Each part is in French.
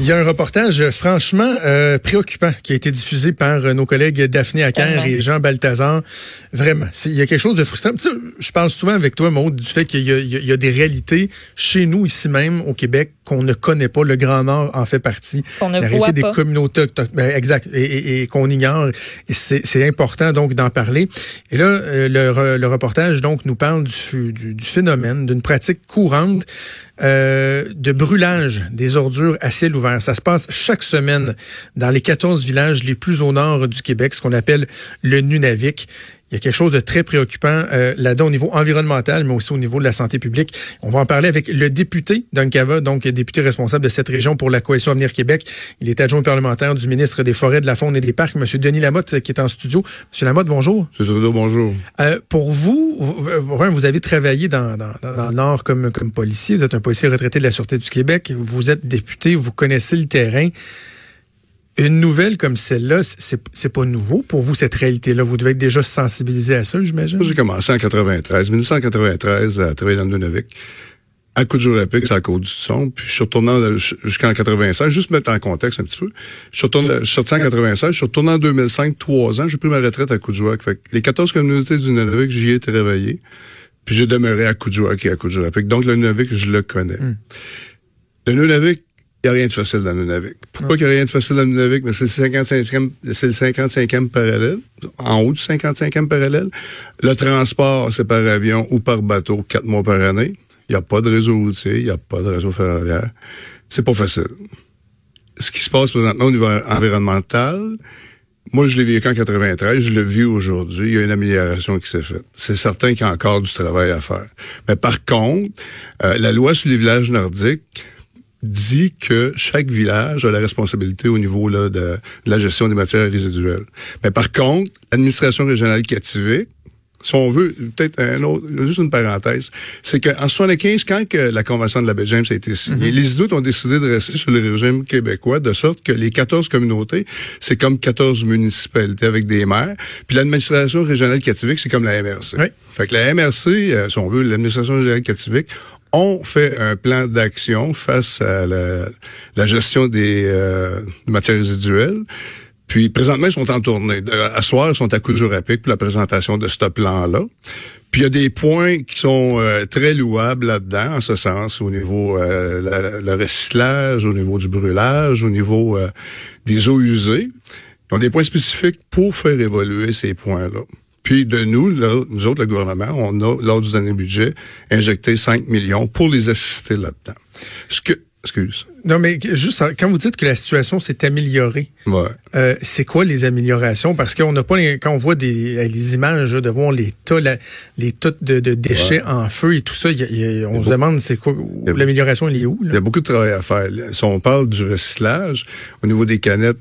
Il y a un reportage franchement euh, préoccupant qui a été diffusé par euh, nos collègues Daphné Acker et Jean Balthazar. Vraiment, il y a quelque chose de frustrant. Tu sais, je parle souvent avec toi, Maud, du fait qu'il y, y, a des réalités chez nous, ici même, au Québec, qu'on ne connaît pas. Le Grand Nord en fait partie. On ne La voit réalité pas. des communautés autochtones. Ben, exact. Et, et- et qu'on ignore. C'est important donc d'en parler. Et là, euh, le, re- le reportage donc nous parle du, du, du phénomène, d'une pratique courante euh, de brûlage des ordures à ciel ouvert. Ça se passe chaque semaine dans les 14 villages les plus au nord du Québec, ce qu'on appelle le Nunavik. Il y a quelque chose de très préoccupant euh, là-dedans au niveau environnemental, mais aussi au niveau de la santé publique. On va en parler avec le député d'Uncava, donc député responsable de cette région pour la Coalition Avenir Québec. Il est adjoint parlementaire du ministre des Forêts, de la Faune et des Parcs, M. Denis Lamotte, qui est en studio. M. Lamotte, bonjour. M. Trudeau, bonjour. Euh, pour vous, vous, euh, vous avez travaillé dans, dans, dans, dans le Nord comme, comme policier. Vous êtes un policier retraité de la Sûreté du Québec. Vous êtes député, vous connaissez le terrain. Une nouvelle comme celle-là, c'est pas nouveau pour vous, cette réalité-là? Vous devez être déjà sensibilisé à ça, j'imagine? J'ai commencé en 93, 1993, à travailler dans le Nunavik. À coup de jour c'est à cause du son. Puis je suis retourné en- jusqu'en 96, juste mettre en contexte un petit peu. Je suis, retourné, je suis sorti en 96, je suis retourné en 2005, trois ans. J'ai pris ma retraite à coup de. Fait que les 14 communautés du Nunavik, j'y ai travaillé. Puis j'ai demeuré à coup de et à coup de jour. Donc le Nunavik, je le connais. Le Nunavik, il n'y a rien de facile dans le Nunavik. Pourquoi qu'il n'y a rien de facile dans le Nunavik? Mais c'est le 55e, c'est le 55e parallèle, en haut du 55e parallèle. Le transport, c'est par avion ou par bateau, quatre mois par année. Il n'y a pas de réseau routier, il n'y a pas de réseau ferroviaire. C'est pas facile. Ce qui se passe présentement au niveau environnemental, moi, je l'ai vécu en 93, je le vis aujourd'hui, il y a une amélioration qui s'est faite. C'est certain qu'il y a encore du travail à faire. Mais par contre, euh, la loi sur les villages nordiques dit que chaque village a la responsabilité au niveau là, de, de la gestion des matières résiduelles. Mais par contre, l'administration régionale Kativik, si on veut, peut-être un autre, juste une parenthèse, c'est qu'en 75, quand que la Convention de la James a été signée, les Inuits ont décidé de rester sur le régime québécois, de sorte que les 14 communautés, c'est comme 14 municipalités avec des maires, puis l'administration régionale Kativik, c'est comme la MRC. Oui. Fait que la MRC, euh, si on veut, l'administration régionale Kativik, ont fait un plan d'action face à la, gestion des euh, matières résiduelles. Puis présentement, ils sont en tournée. À soir, ils sont à coup de jour pour la présentation de ce plan-là. Puis il y a des points qui sont euh, très louables là-dedans, en ce sens, au niveau euh, le recyclage, au niveau du brûlage, au niveau euh, des eaux usées. Ils ont des points spécifiques pour faire évoluer ces points-là. Puis de nous, là, nous autres, le gouvernement, on a, lors du dernier budget, injecté 5 millions pour les assister là-dedans. Ce que, excuse. Non, mais juste quand vous dites que la situation s'est améliorée, Ouais. euh, c'est quoi les améliorations? Parce qu'on n'a pas les- quand on voit des euh, les images là, de voir les tas, la- les tas de, de déchets en feu et tout ça, il y a- il y a- on se demande c'est quoi l'amélioration elle est où? Il y a beaucoup de travail à faire. Si on parle du recyclage, au niveau des canettes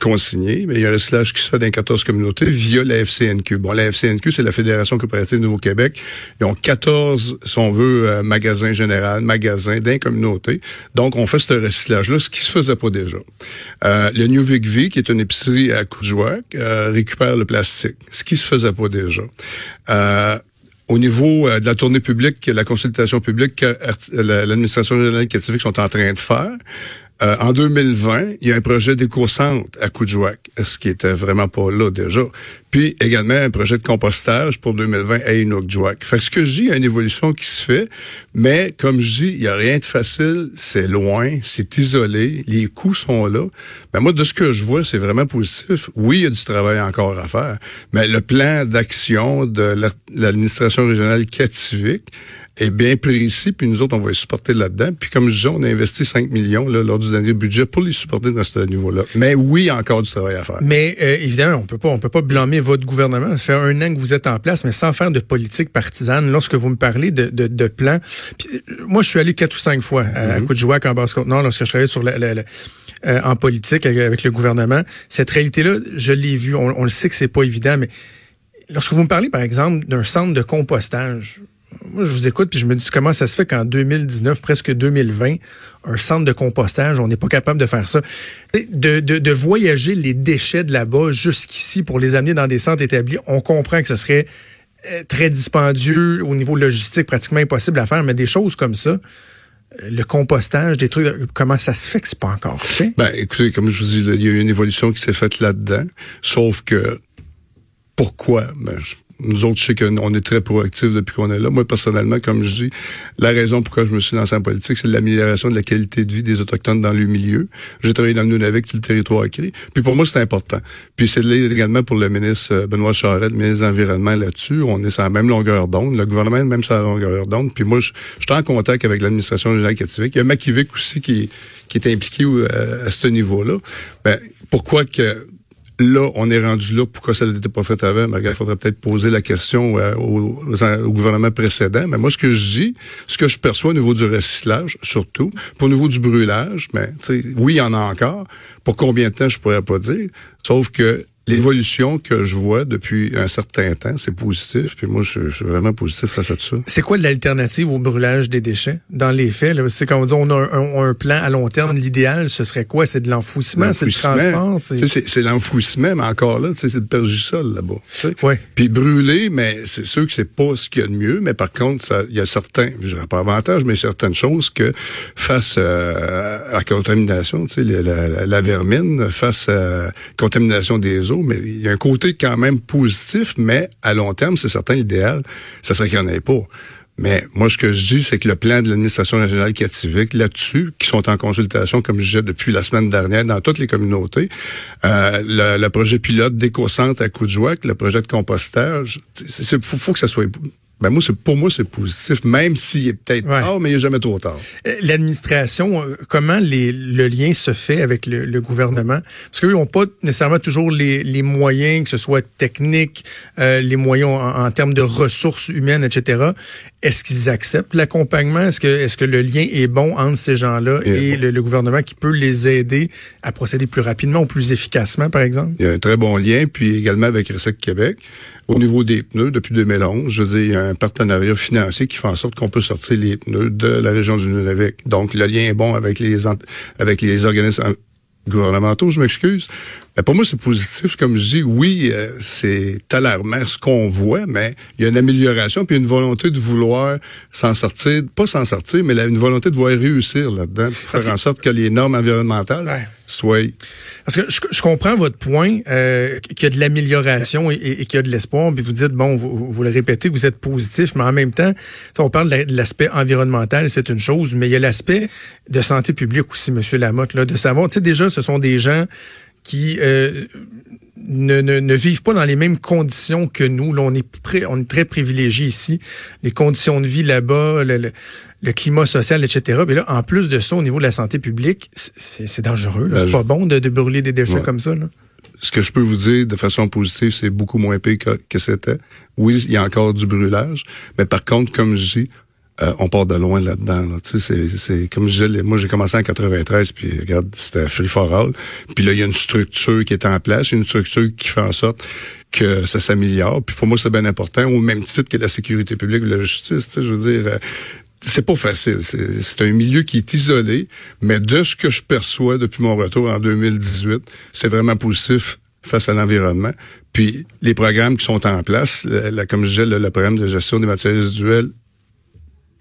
consignées, mais il y a un recyclage qui se fait dans les 14 communautés via la FCNQ. Bon, la FCNQ, c'est la Fédération coopérative Nouveau-Québec. Ils ont 14, si on veut, euh, magasins généraux, magasins d'un communauté. Donc, on fait ce recyclage-là, ce qui se faisait pas déjà. Euh, le New Vic V, qui est une épicerie à Coudjouac, euh, récupère le plastique, ce qui se faisait pas déjà. Euh, au niveau euh, de la tournée publique, la consultation publique que l'administration régionale Kativik sont en train de faire, euh, en 2020, il y a un projet d'éco-centre à Coudjouac, ce qui était vraiment pas là déjà? Puis également un projet de compostage pour 2020 à Inukjuak. Fait que ce que je dis, il y a une évolution qui se fait, mais comme je dis, il y a rien de facile, c'est loin, c'est isolé, les coûts sont là. Mais moi, de ce que je vois, c'est vraiment positif. Oui, il y a du travail encore à faire, mais le plan d'action de la- l'administration régionale Kativik est bien précis, puis nous autres, on va les supporter là-dedans. Puis comme je disais, on a investi 5 millions là, lors du dernier budget pour les supporter dans ce niveau-là. Mais oui, encore du travail à faire. Mais euh, évidemment, on peut pas, on peut pas blâmer votre gouvernement. Ça fait un an que vous êtes en place, mais sans faire de politique partisane. Lorsque vous me parlez de, de, de plans, euh, moi, je suis allé quatre ou cinq fois à, à Coudjouac, en Basse-Côte-Nord, lorsque je travaillais sur la, la- la- euh, en politique avec, avec le gouvernement. Cette réalité-là, je l'ai vue. On, on le sait que c'est pas évident, mais lorsque vous me parlez, par exemple, d'un centre de compostage, moi, je vous écoute puis je me dis comment ça se fait qu'en 2019, presque 2020, un centre de compostage, on n'est pas capable de faire ça? De, de, de voyager les déchets de là-bas jusqu'ici pour les amener dans des centres établis, on comprend que ce serait euh, très dispendieux au niveau logistique, pratiquement impossible à faire, mais des choses comme ça, le compostage, des trucs, comment ça se fait que c'est pas encore fait? Ben, écoutez, comme je vous dis, il y a eu une évolution qui s'est faite là-dedans. Sauf que, pourquoi? Ben, nous autres, je sais qu'on est très proactifs depuis qu'on est là. Moi, personnellement, comme je dis, la raison pourquoi je me suis lancé en politique, c'est l'amélioration de la qualité de vie des Autochtones dans le milieu. J'ai travaillé dans le Nunavik, tout le territoire écrit. Puis pour moi, c'est important. Puis c'est également pour le ministre euh, Benoît Charette, le ministre de l'Environnement là-dessus. On est sur la même longueur d'onde. Le gouvernement est même sur la longueur d'onde. Puis moi, je, suis en contact avec l'administration générale catholique. Il y a Makivik aussi qui, est impliqué euh, à, ce niveau-là. Ben, pourquoi que là, on est rendu là. Pourquoi ça n'était pas fait avant? Il faudrait peut-être poser la question euh, au, gouvernement précédent. Mais moi, ce que je dis, ce que je perçois au niveau du recyclage, surtout, pour au niveau du brûlage, mais ben, oui, il y en a encore. Pour combien de temps, je pourrais pas dire. Sauf que L'évolution que je vois depuis un certain temps, c'est positif. Puis moi, je, suis vraiment positif face à tout ça. C'est quoi l'alternative au brûlage des déchets? Dans les faits, c'est quand on dit on a un, plan à long terme, l'idéal, ce serait quoi? C'est de l'enfouissement, c'est le transport? C'est l'enfouissement, mais encore là, c'est le pergisol là-bas. Ouais. Puis brûler, mais c'est sûr que c'est pas ce qu'il y a de mieux, mais par contre, il y a certains, je dirais pas avantage, mais certaines choses que face euh, à la contamination, tu sais, la, la, vermine, face à la contamination des eaux, mais il y a un côté quand même positif, mais à long terme, c'est certain, l'idéal, ça serait qu'il n'y en ait pas. Mais moi, ce que je dis, c'est que le plan de l'administration régionale catholique là-dessus, qui sont en consultation, comme je disais, depuis la semaine dernière dans toutes les communautés, euh, le, projet pilote d'éco-centre à Coudjouac, le projet de compostage, il faut, faut, que ça soit ben moi, pour moi, c'est positif, même s'il est peut-être tard, mais il n'est jamais trop tard. Euh, l'administration, euh, comment les, le lien se fait avec le, gouvernement? Parce qu'eux n'ont pas nécessairement toujours les, les, moyens, que ce soit technique, euh, les moyens en, termes de ressources humaines, etc. Est-ce qu'ils acceptent l'accompagnement? Est-ce que, est-ce que le lien est bon entre ces gens-là et, le, gouvernement qui peut les aider à procéder plus rapidement ou plus efficacement, par exemple? Il y a un très bon lien, puis également avec Recec Québec. Au niveau des pneus, depuis 2011, je dire, il y a un partenariat financier qui fait en sorte qu'on peut sortir les pneus de la région du Nunavik. Donc, le lien est bon avec les, avec les organismes gouvernementaux, je m'excuse. Mais pour moi, c'est positif. Comme je dis, oui, euh, c'est alarmant ce qu'on voit, mais il y a une amélioration puis une volonté de vouloir s'en sortir, pas s'en sortir, mais une volonté de vouloir réussir là-dedans, faire en sorte que les normes environnementales soient... Parce que je, comprends votre point, euh, qu'il y a de l'amélioration et, qu'il y a de l'espoir, puis vous dites, bon, vous, vous le répétez, vous êtes positif, mais en même temps, on parle de l'aspect environnemental, c'est une chose, mais il y a l'aspect de santé publique aussi, Monsieur Lamotte, là, de savoir, tu sais, déjà, ce sont des gens qui euh, ne, ne, ne, vivent pas dans les mêmes conditions que nous. Là, on est on est très privilégiés ici. Les conditions de vie là-bas, le, le, climat social, etc. Mais là, en plus de ça, au niveau de la santé publique, c'est dangereux. Ben, c'est pas bon de, de, brûler des déchets comme ça. Là. Ce que je peux vous dire de façon positive, c'est beaucoup moins pire que, que c'était. Oui, il y a encore du brûlage, mais par contre, comme je dis, euh, on part de loin là-dedans. Tu sais, c'est comme je disais, moi j'ai commencé en 93, puis regarde, c'était free for all. Puis là, il y a une structure qui est en place, une structure qui fait en sorte que ça s'améliore. Puis pour moi, c'est bien important, au même titre que la sécurité publique ou la justice. Tu sais, je veux dire, euh, c'est pas facile. C'est un milieu qui est isolé, mais de ce que je perçois depuis mon retour en 2018, c'est vraiment positif face à l'environnement. Puis les programmes qui sont en place, la, comme je disais, le, le, programme de gestion des matières résiduelles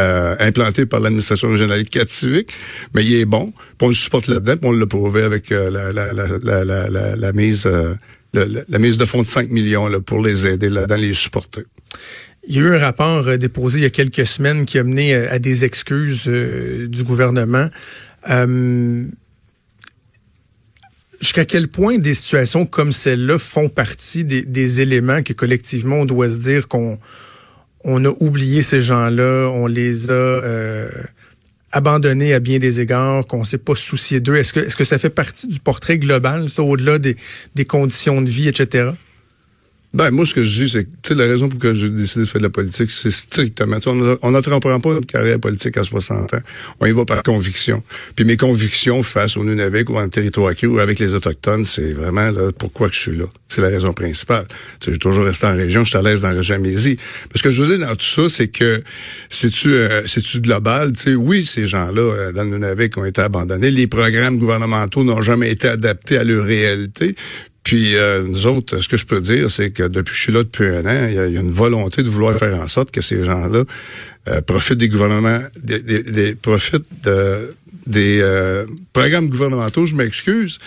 euh, implanté par l'administration régionale Cativic, mais il est bon. Puis on le supporte là-dedans, on l'a prouvé avec euh, la, mise euh, la, mise de fonds de 5 millions là, pour les aider là-dedans, les supporter. Il y a eu un rapport déposé il y a quelques semaines qui a mené à des excuses du gouvernement. Jusqu'à quel point des situations comme celle-là font partie des, des éléments que collectivement on doit se dire qu'on on a oublié ces gens-là, on les a euh, abandonnés à bien des égards, qu'on s'est pas soucié d'eux. Est-ce que, est-ce que ça fait partie du portrait global, ça, au-delà des, des conditions de vie, etc.? Ben, moi, ce que je dis, c'est que la raison pour laquelle j'ai décidé de faire de la politique, c'est strictement. On n'entreprend pas une carrière politique à 60 ans. On y va par conviction. Puis mes convictions face au Nunavik ou en territoire ou avec les Autochtones, c'est vraiment là, pourquoi je suis là? C'est la raison principale. J'ai toujours resté en région, je suis à l'aise dans la région Mésie. Ce que je veux dire dans tout ça, c'est que c'est-tu euh, c'est-tu global? sais, oui, ces gens-là, euh, dans le Nunavik, ont été abandonnés. Les programmes gouvernementaux n'ont jamais été adaptés à leur réalité. Puis euh, nous autres, ce que je peux dire, c'est que depuis que je suis là depuis un an, il y, a, une volonté de vouloir faire en sorte que ces gens-là euh, profitent des gouvernements, des, des, profitent de, des euh, programmes gouvernementaux, je m'excuse,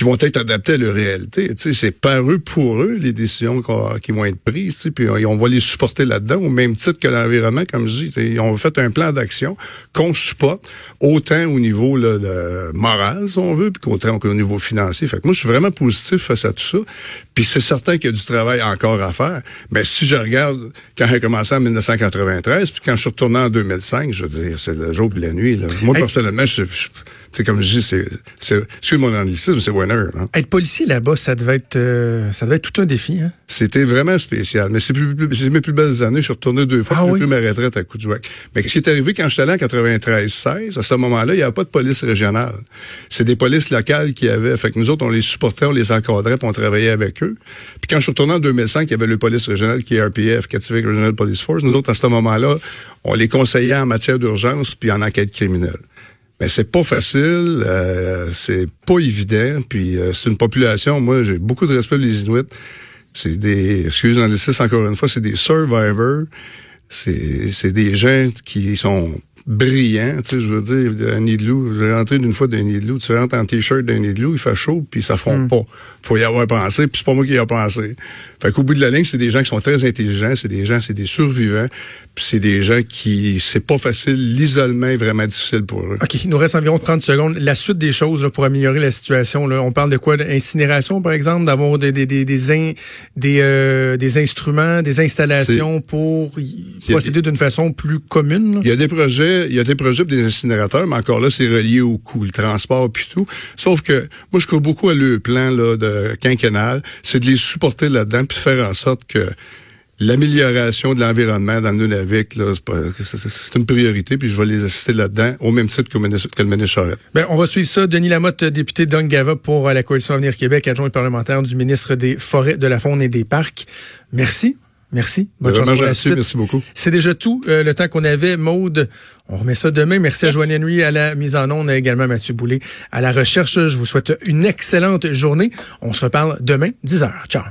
qui vont être adaptés à leur réalité. C'est par eux pour eux les décisions qui vont être prises. Puis on va les supporter là-dedans au même titre que l'environnement, comme je dis. On fait un plan d'action qu'on supporte autant au niveau là, de moral, si on veut, puis qu'autant au niveau financier. Fait que moi, je suis vraiment positif face à tout ça. Puis c'est certain qu'il y a du travail encore à faire. Mais si je regarde quand j'ai commencé en 1993, puis quand je suis retourné en 2005, je veux dire, c'est le jour et la nuit. Là. Moi, personnellement, je, je c'est comme je dis, c'est, mon anglicisme, c'est winner. Hein. Être policier là-bas, ça devait être, euh, ça devait être tout un défi. Hein? C'était vraiment spécial. Mais c'est, plus, plus, c'est mes plus belles années. Je suis retourné deux fois. Ah, j'ai pris ma retraite à Coudjouac. Mais ce qui est arrivé quand j'étais allé en 93-16, à ce moment-là, il n'y avait pas de police régionale. C'est des polices locales qui avaient. Fait que nous autres, on les supportait, on les encadrait, puis on travaillait avec eux. Puis quand je suis retourné en 2005, il y avait le police régional qui est RPF, Cativic Regional Police Force. Nous autres, à ce moment-là, on les conseillait en matière d'urgence puis en enquête criminelle. Mais c'est pas facile, euh, c'est pas évident, puis euh, c'est une population, moi j'ai beaucoup de respect pour les Inuits. C'est des, excusez moi encore une fois, c'est des survivors. C'est des gens qui sont brillants, tu sais, je veux dire, un nid de loup. J'ai rentré d'une fois d'un nid de loup. Tu rentres en t-shirt d'un nid de loup, il fait chaud, puis ça fond hmm. pas. Faut y avoir pensé, puis c'est pas moi qui y a pensé. Fait qu'au bout de la ligne, c'est des gens qui sont très intelligents, c'est des gens, c'est des survivants, c'est des gens qui, c'est pas facile, l'isolement est vraiment difficile pour eux. OK, il nous reste environ 30 secondes. La suite des choses là, pour améliorer la situation, là, on parle de quoi? D'incinération, par exemple, d'avoir des, des, des, des, des, euh, des instruments, des installations pour procéder d'une façon plus commune? Il y a des projets, il y a des projets des incinérateurs, mais encore là, c'est relié au coût, le transport puis tout. Sauf que moi, je crois beaucoup à le plan là, de quinquennal, c'est de les supporter là-dedans puis de faire en sorte que l'amélioration de l'environnement dans le Nunavik, c'est une priorité, puis je vais les assister là-dedans, au même titre que, le ministre Charette. Ben, on va suivre ça. Denis Lamotte, député d'Ongava pour la Coalition Avenir Québec, adjoint parlementaire du ministre des Forêts, de la Faune et des Parcs. Merci. Merci. Bonne chance pour la suite. Merci beaucoup. C'est déjà tout euh, le temps qu'on avait. Maude, on remet ça demain. Merci à Joanne Henry à la mise en onde, également Mathieu Boulay à la recherche. Je vous souhaite une excellente journée. On se reparle demain, 10h. Ciao.